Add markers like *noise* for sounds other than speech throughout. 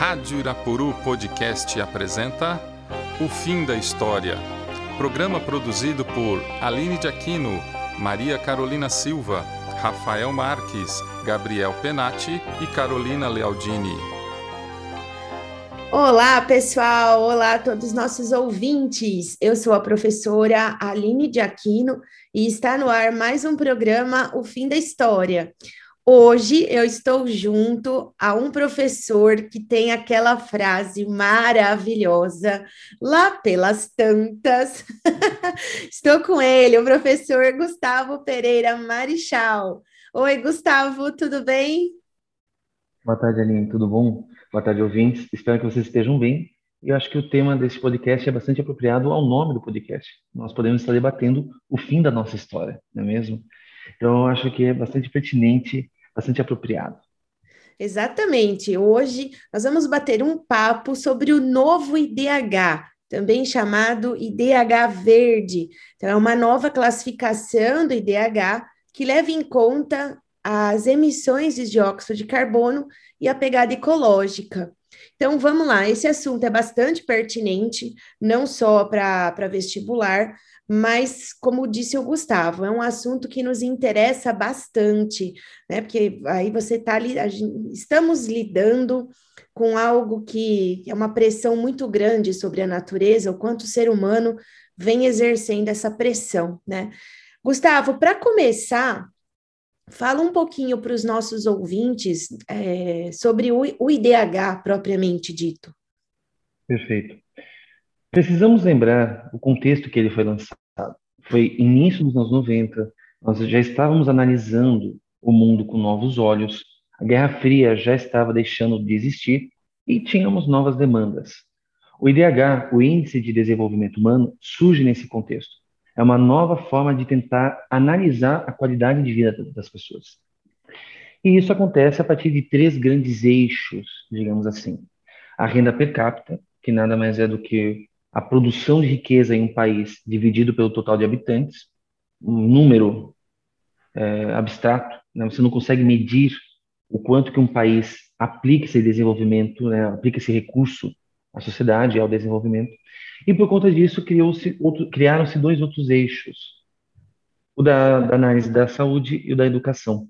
Rádio Irapuru Podcast apresenta O Fim da História. Programa produzido por Aline de Aquino, Maria Carolina Silva, Rafael Marques, Gabriel Penati e Carolina Lealdini. Olá, pessoal! Olá a todos os nossos ouvintes! Eu sou a professora Aline de Aquino e está no ar mais um programa O Fim da História. Hoje eu estou junto a um professor que tem aquela frase maravilhosa lá pelas tantas. *laughs* estou com ele, o professor Gustavo Pereira Marichal. Oi, Gustavo, tudo bem? Boa tarde, Aline, tudo bom? Boa tarde, ouvintes. Espero que vocês estejam bem. Eu acho que o tema desse podcast é bastante apropriado ao nome do podcast. Nós podemos estar debatendo o fim da nossa história, não é mesmo? Então, eu acho que é bastante pertinente, bastante apropriado. Exatamente. Hoje nós vamos bater um papo sobre o novo IDH, também chamado IDH verde. Então, é uma nova classificação do IDH que leva em conta as emissões de dióxido de carbono e a pegada ecológica. Então, vamos lá, esse assunto é bastante pertinente, não só para vestibular, mas, como disse o Gustavo, é um assunto que nos interessa bastante, né? Porque aí você está ali, estamos lidando com algo que é uma pressão muito grande sobre a natureza, o quanto o ser humano vem exercendo essa pressão, né? Gustavo, para começar, fala um pouquinho para os nossos ouvintes é, sobre o, o IDH propriamente dito. Perfeito. Precisamos lembrar o contexto que ele foi lançado. Foi início dos anos 90, nós já estávamos analisando o mundo com novos olhos, a Guerra Fria já estava deixando de existir e tínhamos novas demandas. O IDH, o Índice de Desenvolvimento Humano, surge nesse contexto. É uma nova forma de tentar analisar a qualidade de vida das pessoas. E isso acontece a partir de três grandes eixos, digamos assim. A renda per capita, que nada mais é do que a produção de riqueza em um país dividido pelo total de habitantes, um número é, abstrato, né? você não consegue medir o quanto que um país aplica esse desenvolvimento, né? aplica esse recurso à sociedade, ao desenvolvimento. E por conta disso criaram-se dois outros eixos, o da, da análise da saúde e o da educação.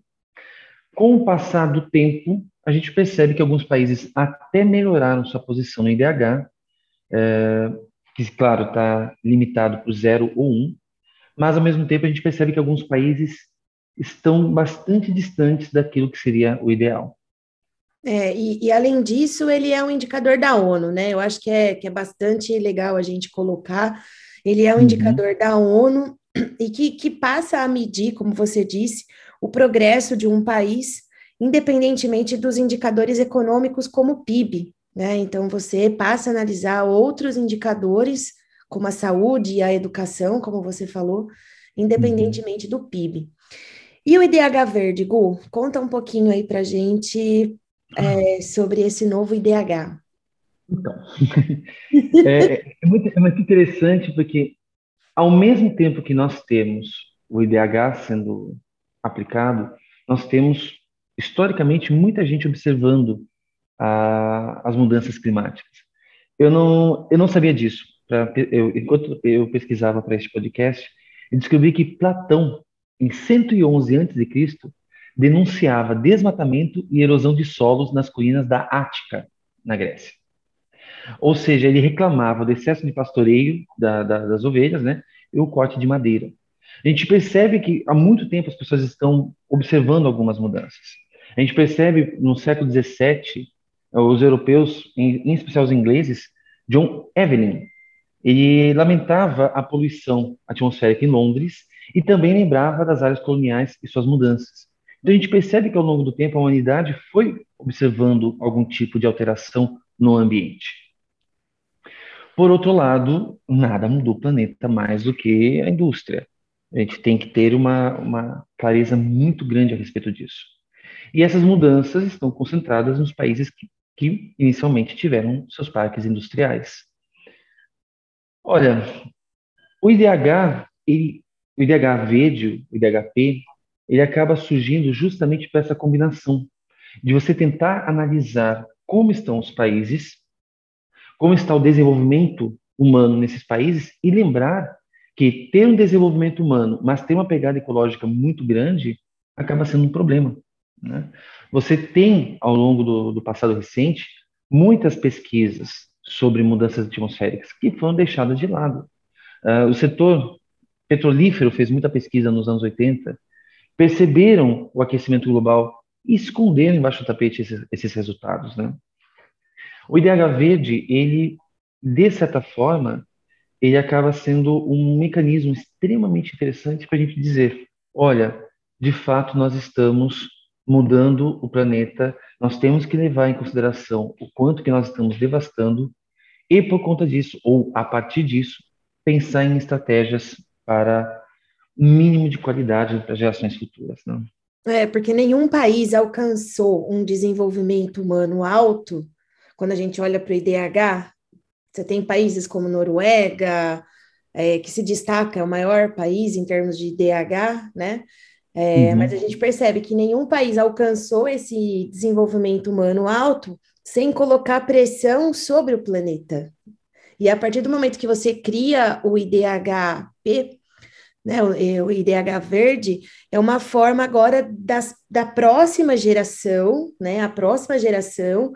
Com o passar do tempo, a gente percebe que alguns países até melhoraram sua posição no IDH, é, que, claro, está limitado para o 0 ou 1, um, mas, ao mesmo tempo, a gente percebe que alguns países estão bastante distantes daquilo que seria o ideal. É, e, e, além disso, ele é um indicador da ONU, né? Eu acho que é, que é bastante legal a gente colocar. Ele é um uhum. indicador da ONU e que, que passa a medir, como você disse, o progresso de um país, independentemente dos indicadores econômicos como o PIB, né? Então, você passa a analisar outros indicadores, como a saúde e a educação, como você falou, independentemente uhum. do PIB. E o IDH Verde, Gu, conta um pouquinho aí para gente é, sobre esse novo IDH. Então, *laughs* é, é, muito, é muito interessante porque, ao mesmo tempo que nós temos o IDH sendo aplicado, nós temos, historicamente, muita gente observando a, as mudanças climáticas. Eu não, eu não sabia disso. Pra, eu, enquanto eu pesquisava para este podcast, eu descobri que Platão, em 111 a.C., denunciava desmatamento e erosão de solos nas colinas da Ática, na Grécia. Ou seja, ele reclamava do excesso de pastoreio da, da, das ovelhas né, e o corte de madeira. A gente percebe que há muito tempo as pessoas estão observando algumas mudanças. A gente percebe no século XVII os europeus, em, em especial os ingleses, John Evelyn, ele lamentava a poluição atmosférica em Londres e também lembrava das áreas coloniais e suas mudanças. Então a gente percebe que ao longo do tempo a humanidade foi observando algum tipo de alteração no ambiente. Por outro lado, nada mudou o planeta mais do que a indústria. A gente tem que ter uma, uma clareza muito grande a respeito disso. E essas mudanças estão concentradas nos países que que inicialmente tiveram seus parques industriais. Olha, o IDH, ele, o IDH verde, o IDHP, ele acaba surgindo justamente para essa combinação de você tentar analisar como estão os países, como está o desenvolvimento humano nesses países e lembrar que ter um desenvolvimento humano, mas ter uma pegada ecológica muito grande, acaba sendo um problema. Né? Você tem, ao longo do, do passado recente, muitas pesquisas sobre mudanças atmosféricas que foram deixadas de lado. Uh, o setor petrolífero fez muita pesquisa nos anos 80, perceberam o aquecimento global e esconderam embaixo do tapete esses, esses resultados. Né? O IDH verde, ele, de certa forma, ele acaba sendo um mecanismo extremamente interessante para a gente dizer, olha, de fato nós estamos mudando o planeta, nós temos que levar em consideração o quanto que nós estamos devastando e por conta disso, ou a partir disso, pensar em estratégias para mínimo de qualidade para gerações futuras. Né? É, porque nenhum país alcançou um desenvolvimento humano alto. Quando a gente olha para o IDH, você tem países como Noruega, é, que se destaca, é o maior país em termos de IDH, né? É, uhum. Mas a gente percebe que nenhum país alcançou esse desenvolvimento humano alto sem colocar pressão sobre o planeta. E a partir do momento que você cria o IDHP, né, o, o IDH verde, é uma forma agora das, da próxima geração, né, a próxima geração,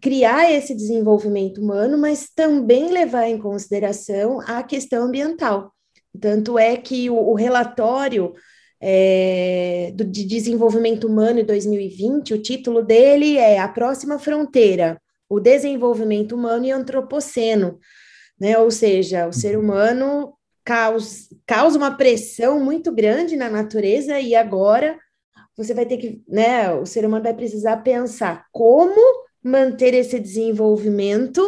criar esse desenvolvimento humano, mas também levar em consideração a questão ambiental. Tanto é que o, o relatório é, do, de desenvolvimento humano em 2020, o título dele é A Próxima Fronteira, o desenvolvimento humano e antropoceno, né? Ou seja, o ser uhum. humano causa, causa uma pressão muito grande na natureza e agora você vai ter que, né? O ser humano vai precisar pensar como manter esse desenvolvimento,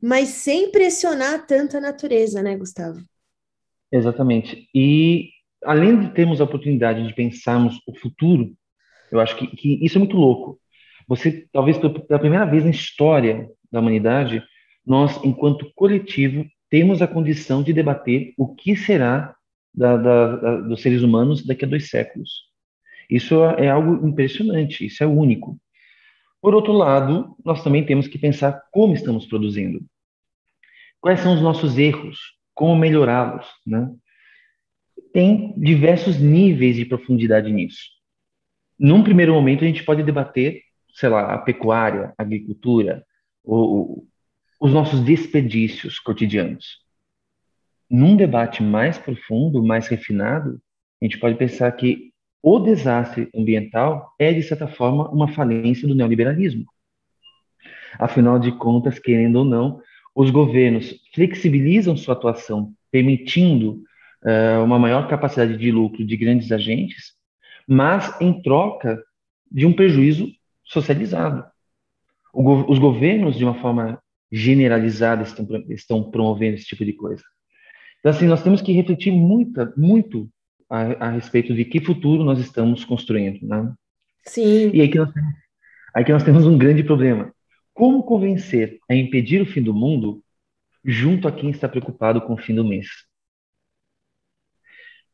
mas sem pressionar tanto a natureza, né, Gustavo? Exatamente. E além de termos a oportunidade de pensarmos o futuro, eu acho que, que isso é muito louco. Você, talvez pela primeira vez na história da humanidade, nós, enquanto coletivo, temos a condição de debater o que será da, da, da, dos seres humanos daqui a dois séculos. Isso é algo impressionante, isso é único. Por outro lado, nós também temos que pensar como estamos produzindo. Quais são os nossos erros? Como melhorá-los? Né? tem diversos níveis de profundidade nisso. Num primeiro momento, a gente pode debater, sei lá, a pecuária, a agricultura, o, os nossos desperdícios cotidianos. Num debate mais profundo, mais refinado, a gente pode pensar que o desastre ambiental é, de certa forma, uma falência do neoliberalismo. Afinal de contas, querendo ou não, os governos flexibilizam sua atuação, permitindo uh, uma maior capacidade de lucro de grandes agentes, mas em troca de um prejuízo socializado. Go os governos, de uma forma generalizada, estão, estão promovendo esse tipo de coisa. Então, assim, nós temos que refletir muita, muito a, a respeito de que futuro nós estamos construindo, né? Sim. E aí que, nós, aí que nós temos um grande problema. Como convencer a impedir o fim do mundo junto a quem está preocupado com o fim do mês?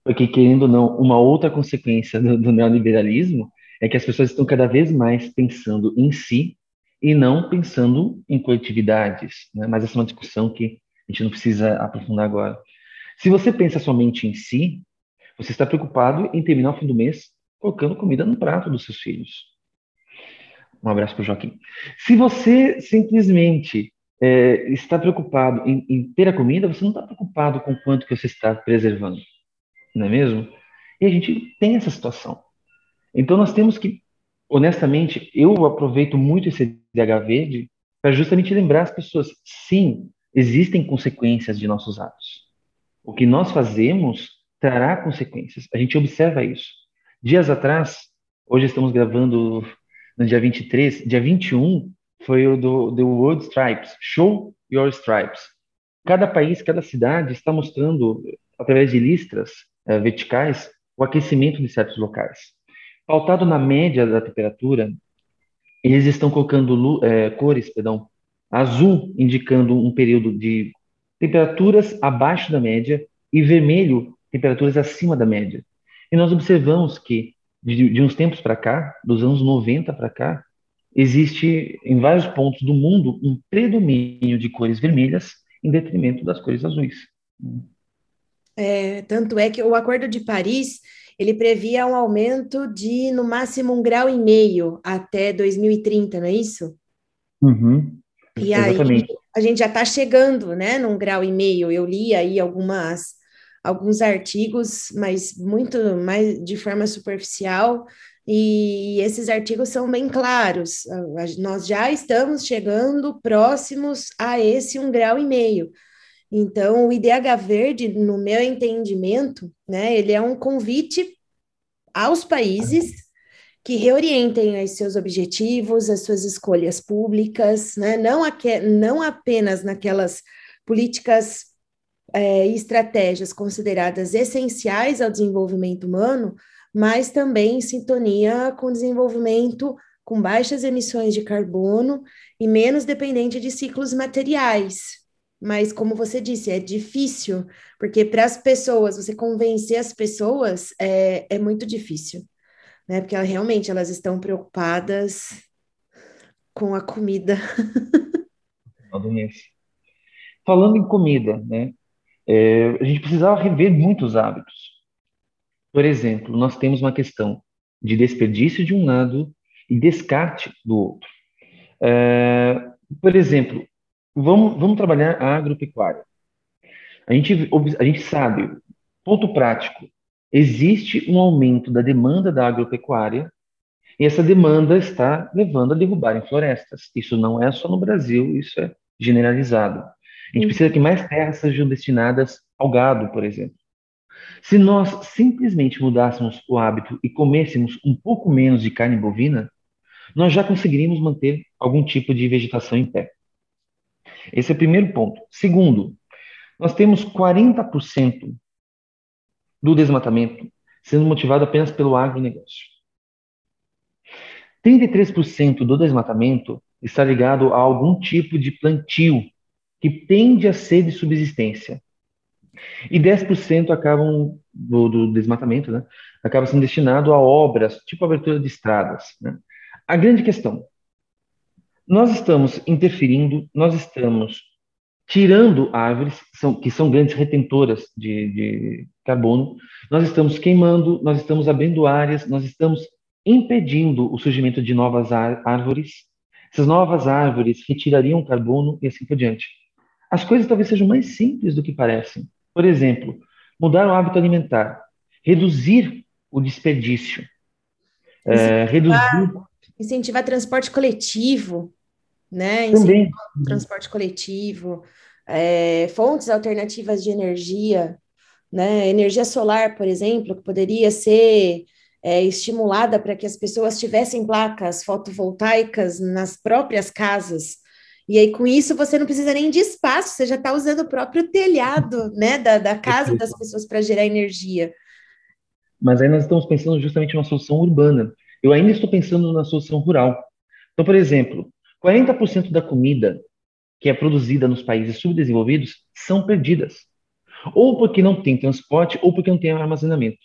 Porque, querendo ou não, uma outra consequência do, do neoliberalismo é que as pessoas estão cada vez mais pensando em si e não pensando em coletividades. Né? Mas essa é uma discussão que a gente não precisa aprofundar agora. Se você pensa somente em si, você está preocupado em terminar o fim do mês colocando comida no prato dos seus filhos. Um abraço para o Joaquim. Se você simplesmente é, está preocupado em, em, ter a comida, você não está preocupado com quanto que você está preservando não é mesmo? E a gente tem essa situação. Então nós temos que, honestamente, eu aproveito muito esse DH verde para justamente lembrar as pessoas, sim, existem consequências de nossos atos. O que nós fazemos trará consequências. A gente observa isso. Dias atrás, hoje estamos gravando no dia 23, dia 21 foi o do The World Stripes, Show Your Stripes. Cada país, cada cidade está mostrando, através de listras, eh, verticais o aquecimento de certos locais. Pautado na média da temperatura, eles estão colocando é, cores, perdão, azul indicando um período de temperaturas abaixo da média e vermelho temperaturas acima da média. E nós observamos que de, de uns tempos para cá, dos anos 90 para cá, existe em vários pontos do mundo um predomínio de cores vermelhas em detrimento das cores azuis. É, tanto é que o Acordo de Paris ele previa um aumento de no máximo um grau e meio até 2030, não é isso? Uhum. E Exatamente. aí a gente já está chegando, né, num grau e meio. Eu li aí algumas alguns artigos, mas muito mais de forma superficial, e esses artigos são bem claros. Nós já estamos chegando próximos a esse um grau e meio. Então, o IDH Verde, no meu entendimento, né, ele é um convite aos países que reorientem os seus objetivos, as suas escolhas públicas, né, não, aque, não apenas naquelas políticas é, e estratégias consideradas essenciais ao desenvolvimento humano, mas também em sintonia com desenvolvimento com baixas emissões de carbono e menos dependente de ciclos materiais, mas, como você disse, é difícil, porque para as pessoas, você convencer as pessoas é, é muito difícil, né? Porque realmente elas estão preocupadas com a comida. *laughs* Falando em comida, né? É, a gente precisava rever muitos hábitos. Por exemplo, nós temos uma questão de desperdício de um lado e descarte do outro. É, por exemplo, Vamos, vamos trabalhar a agropecuária. A gente, a gente sabe, ponto prático, existe um aumento da demanda da agropecuária e essa demanda está levando a derrubarem florestas. Isso não é só no Brasil, isso é generalizado. A gente precisa que mais terras sejam destinadas ao gado, por exemplo. Se nós simplesmente mudássemos o hábito e comêssemos um pouco menos de carne bovina, nós já conseguiríamos manter algum tipo de vegetação em pé. Esse é o primeiro ponto. Segundo, nós temos 40% do desmatamento sendo motivado apenas pelo agronegócio. 33% do desmatamento está ligado a algum tipo de plantio que tende a ser de subsistência. E 10% acabam do, do, desmatamento, né, acaba sendo destinado a obras, tipo abertura de estradas. Né? A grande questão nós estamos interferindo, nós estamos tirando árvores são, que são grandes retentoras de, de carbono, nós estamos queimando, nós estamos abrindo áreas, nós estamos impedindo o surgimento de novas árvores. Essas novas árvores retirariam carbono e assim por diante. As coisas talvez sejam mais simples do que parecem. Por exemplo, mudar o hábito alimentar, reduzir o desperdício, é, reduzir incentivar transporte coletivo, né? Também. Transporte coletivo, é, fontes alternativas de energia, né? Energia solar, por exemplo, que poderia ser é, estimulada para que as pessoas tivessem placas fotovoltaicas nas próprias casas. E aí, com isso, você não precisa nem de espaço, você já está usando o próprio telhado né, da, da casa das pessoas para gerar energia. Mas aí nós estamos pensando justamente numa solução urbana. Eu ainda estou pensando na solução rural. Então, por exemplo, 40% da comida que é produzida nos países subdesenvolvidos são perdidas. Ou porque não tem transporte, ou porque não tem armazenamento.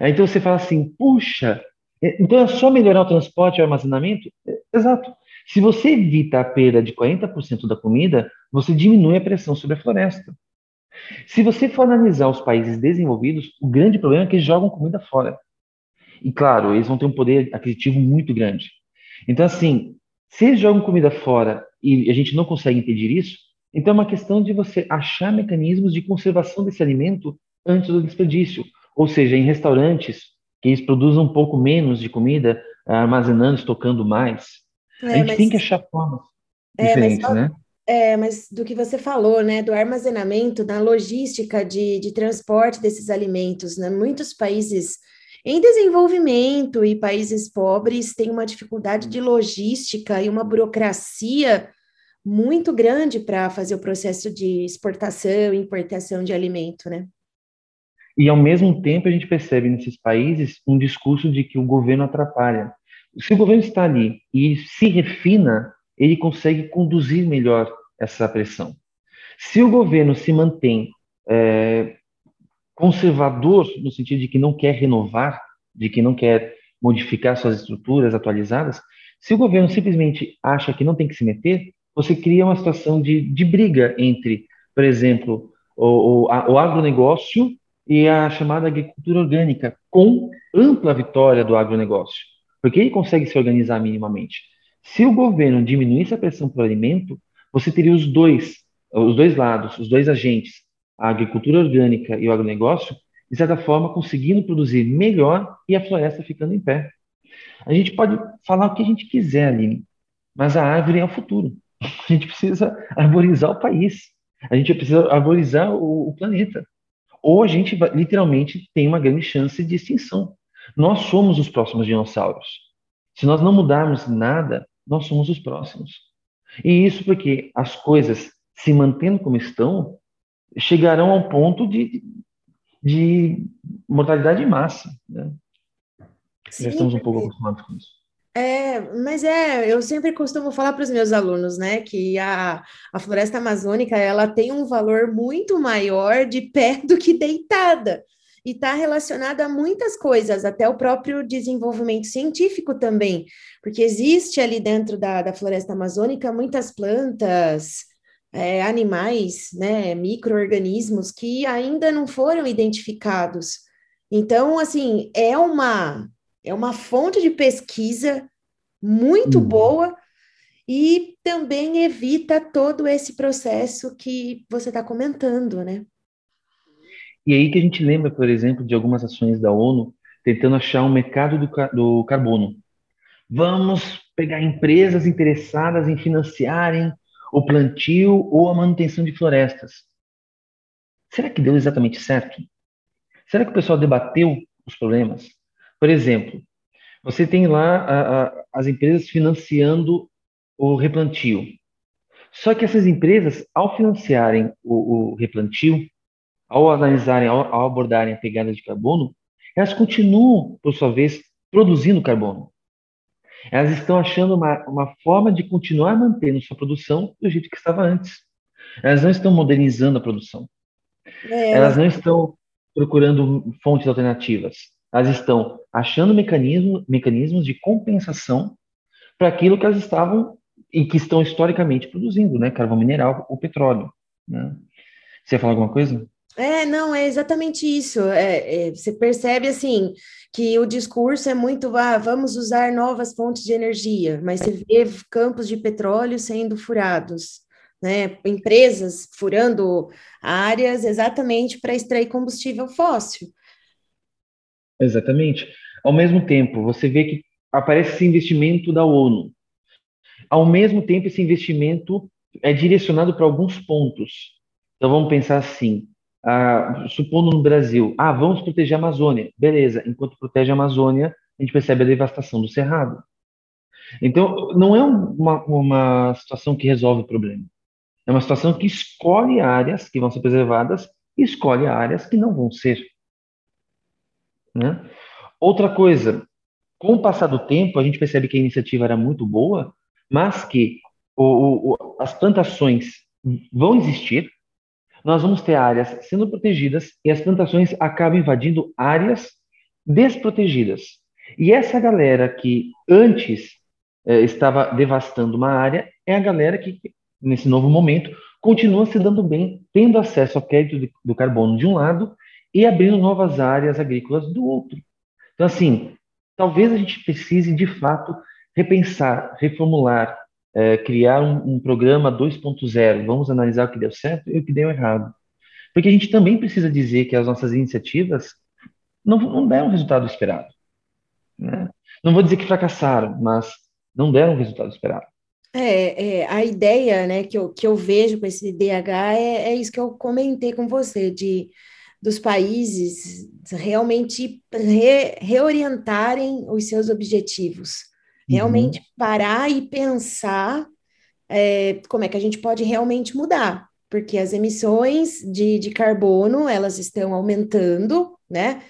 Então você fala assim, puxa, é, então é só melhorar o transporte e o armazenamento? É, exato. Se você evita a perda de 40% da comida, você diminui a pressão sobre a floresta. Se você for analisar os países desenvolvidos, o grande problema é que eles jogam comida fora. E claro, eles vão ter um poder aquisitivo muito grande. Então, assim, se eles jogam comida fora e a gente não consegue impedir isso, então é uma questão de você achar mecanismos de conservação desse alimento antes do desperdício. Ou seja, em restaurantes que eles produzam um pouco menos de comida, armazenando, estocando mais. É, a gente mas... tem que achar formas é, diferentes, né? É, mas do que você falou, né, do armazenamento, da logística de, de transporte desses alimentos, né, muitos países em desenvolvimento e países pobres têm uma dificuldade de logística e uma burocracia muito grande para fazer o processo de exportação e importação de alimento, né? E ao mesmo tempo a gente percebe nesses países um discurso de que o governo atrapalha. Se o governo está ali e se refina, ele consegue conduzir melhor essa pressão. Se o governo se mantém é, conservador no sentido de que não quer renovar, de que não quer modificar suas estruturas atualizadas, Se o governo simplesmente acha que não tem que se meter, você cria uma situação de, de briga entre, por exemplo, o, o, a, o agronegócio e a chamada agricultura orgânica, com ampla vitória do agronegócio, porque ele consegue se organizar minimamente. Se o governo diminuísse a pressão pelo alimento, você teria os dois, os dois lados, os dois agentes, a agricultura orgânica e o agronegócio, de certa forma, conseguindo produzir melhor e a floresta ficando em pé. A gente pode falar o que a gente quiser, ali, mas a árvore é o futuro. *laughs* A gente precisa arborizar o país. A gente precisa arborizar o, o planeta. Ou a gente literalmente tem uma grande chance de extinção. Nós somos os próximos dinossauros. Se nós não mudarmos nada, nós somos os próximos. E isso porque as coisas se mantendo como estão chegarão ao ponto de, de mortalidade máxima. Né? Sim, Já estamos um pouco acostumados com isso. É, mas é, eu sempre costumo falar para os meus alunos, né, que a, a floresta amazônica ela tem um valor muito maior de pé *laughs* do que deitada e está relacionada a muitas coisas, até o próprio desenvolvimento científico também, porque existe ali dentro da, da floresta amazônica muitas plantas, é, animais, né, micro-organismos que ainda não foram identificados. Então, assim, é uma é uma fonte de pesquisa muito hum. boa e também evita todo esse processo que você está comentando, né? E aí que a gente lembra, por exemplo, de algumas ações da ONU tentando achar um mercado do, do carbono. Vamos pegar empresas interessadas em financiarem o plantio ou a manutenção de florestas. Será que deu exatamente certo? Será que o pessoal debateu os problemas? Por exemplo, você tem lá a, a, as empresas financiando o replantio. Só que essas empresas, ao financiarem o, o replantio, ao analisarem, ao, ao, abordarem a pegada de carbono, elas continuam, por sua vez, produzindo carbono. Elas estão achando uma, uma forma de continuar mantendo sua produção do jeito que estava antes. Elas não estão modernizando a produção. É. Elas não estão procurando fontes alternativas elas estão achando mecanismo, mecanismos de compensação para aquilo que elas estavam e que estão historicamente produzindo, né? Carvão mineral ou petróleo. Né? Você ia falar alguma coisa? É, não, é exatamente isso. É, é, você percebe assim que o discurso é muito ah, vamos usar novas fontes de energia, mas você vê campos de petróleo sendo furados, né? Empresas furando áreas exatamente para extrair combustível fóssil. Exatamente. Ao mesmo tempo, você vê que aparece esse investimento da ONU. Ao mesmo tempo, esse investimento é direcionado para alguns pontos. Então, vamos pensar assim: ah, supondo no Brasil, ah, vamos proteger a Amazônia. Beleza, enquanto protege a Amazônia, a gente percebe a devastação do Cerrado. Então, não é uma, uma situação que resolve o problema. É uma situação que escolhe áreas que vão ser preservadas e escolhe áreas que não vão ser. Né? Outra coisa, com o passar do tempo, a gente percebe que a iniciativa era muito boa, mas que o, o, as plantações vão existir, nós vamos ter áreas sendo protegidas e as plantações acabam invadindo áreas desprotegidas. E essa galera que antes eh, estava devastando uma área é a galera que, nesse novo momento, continua se dando bem, tendo acesso ao crédito do carbono de um lado e abrindo novas áreas agrícolas do outro. Então, assim, talvez a gente precise, de fato, repensar, reformular, é, criar um, um programa 2.0. Vamos analisar o que deu certo e o que deu errado. Porque a gente também precisa dizer que as nossas iniciativas não, não deram o resultado esperado. Né? Não vou dizer que fracassaram, mas não deram o resultado esperado. É, é, a ideia né, que, eu, que eu vejo com esse DH é, é isso que eu comentei com você, de dos países realmente re, reorientarem os seus objetivos, realmente uhum. parar e pensar é, como é que a gente pode realmente mudar, porque as emissões de, de carbono elas estão aumentando, né?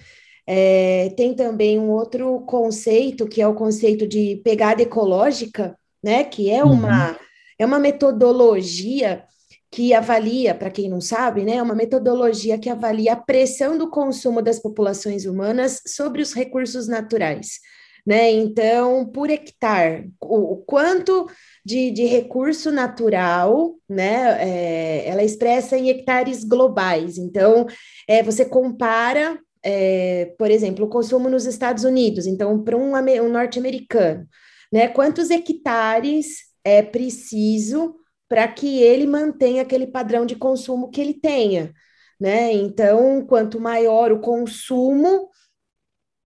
É, tem também um outro conceito que é o conceito de pegada ecológica, né? Que é uma, uhum. é uma metodologia que avalia, para quem não sabe, né, uma metodologia que avalia a pressão do consumo das populações humanas sobre os recursos naturais. Né? Então, por hectare, o, o quanto de, de, recurso natural, né? É, ela expressa em hectares globais. Então, é, você compara, é, por exemplo, o consumo nos Estados Unidos. Então, para um, um norte-americano, né? Quantos hectares é preciso para que ele mantenha aquele padrão de consumo que ele tenha? Né? Então, quanto maior o consumo,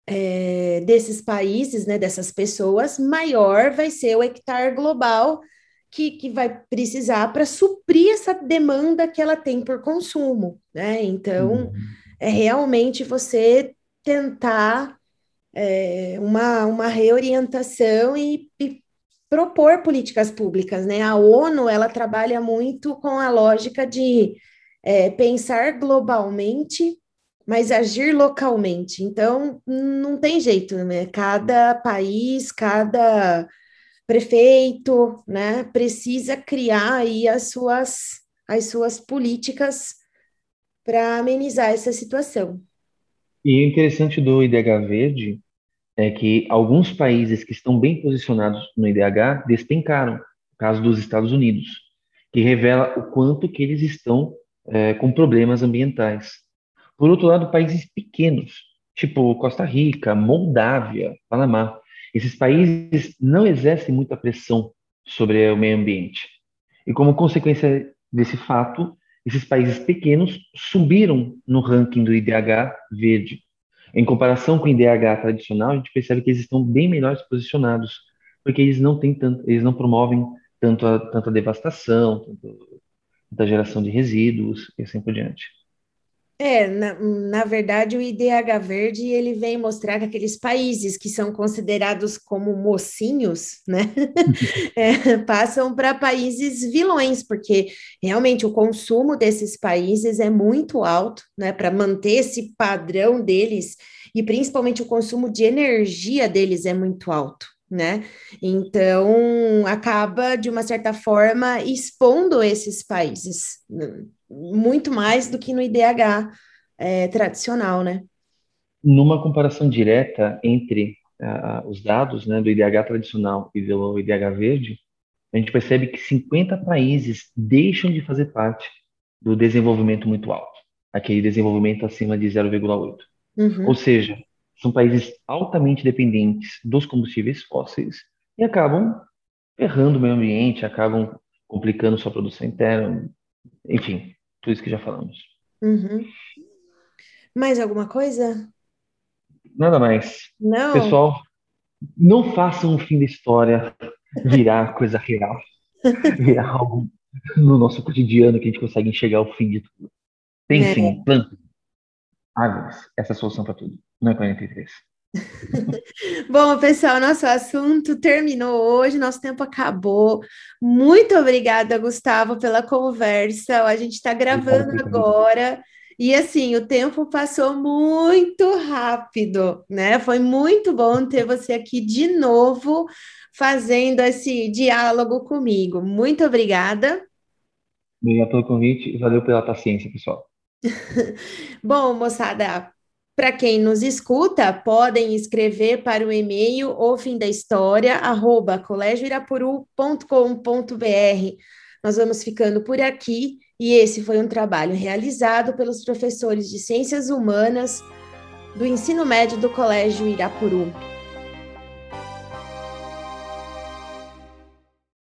é, desses países, né, dessas pessoas, maior vai ser o hectare global que, que vai precisar para suprir essa demanda que ela tem por consumo, né? Então, uhum. é realmente você tentar é, uma, uma reorientação e, e propor políticas públicas, né? A ONU, ela trabalha muito com a lógica de é, pensar globalmente mas agir localmente. Então, não tem jeito, né? Cada país, cada prefeito, né, precisa criar aí as suas, as suas políticas para amenizar essa situação. E o interessante do IDH verde é que alguns países que estão bem posicionados no IDH despencaram, o caso dos Estados Unidos, que revela o quanto que eles estão é, com problemas ambientais. Por outro lado, países pequenos, tipo Costa Rica, Moldávia, Panamá, esses países não exercem muita pressão sobre o meio ambiente. E como consequência desse fato, esses países pequenos subiram no ranking do IDH verde. Em comparação com o IDH tradicional, a gente percebe que eles estão bem melhores posicionados, porque eles não têm tanto, eles não promovem tanto a, tanta devastação, tanto, tanta geração de resíduos e assim por diante. É, na, na verdade, o IDH Verde ele vem mostrar que aqueles países que são considerados como mocinhos, né, *laughs* é, passam para países vilões, porque realmente o consumo desses países é muito alto, né, para manter esse padrão deles, e principalmente o consumo de energia deles é muito alto. Né? Então acaba de uma certa forma expondo esses países né? Muito mais do que no IDH é, tradicional, né? Numa comparação direta entre uh, os dados né, do IDH tradicional e do IDH verde, a gente percebe que 50 países deixam de fazer parte do desenvolvimento muito alto, aquele desenvolvimento acima de 0,8. Uhum. Ou seja, são países altamente dependentes dos combustíveis fósseis e acabam errando o meio ambiente, acabam complicando sua produção interna, enfim, tudo isso que já falamos. Uhum. Mais alguma coisa? Nada mais. Não. Pessoal, não façam o fim da história virar coisa real, *laughs* virar algo no nosso cotidiano que a gente consegue enxergar o fim de tudo. Pensem, é. plantem árvores. Essa é a solução para tudo. Não é 43. *laughs* Bom, pessoal, nosso assunto terminou hoje, nosso tempo acabou. Muito obrigada, Gustavo, pela conversa. A gente está gravando agora. E assim, o tempo passou muito rápido, né? Foi muito bom ter você aqui de novo fazendo esse diálogo comigo. Muito obrigada. Obrigado pelo convite e valeu pela paciência, pessoal. *laughs* bom, moçada, para quem nos escuta, podem escrever para o e-mail ou fim da história, arroba colégioirapuru.com.br. Nós vamos ficando por aqui e esse foi um trabalho realizado pelos professores de Ciências Humanas do ensino médio do Colégio Irapuru.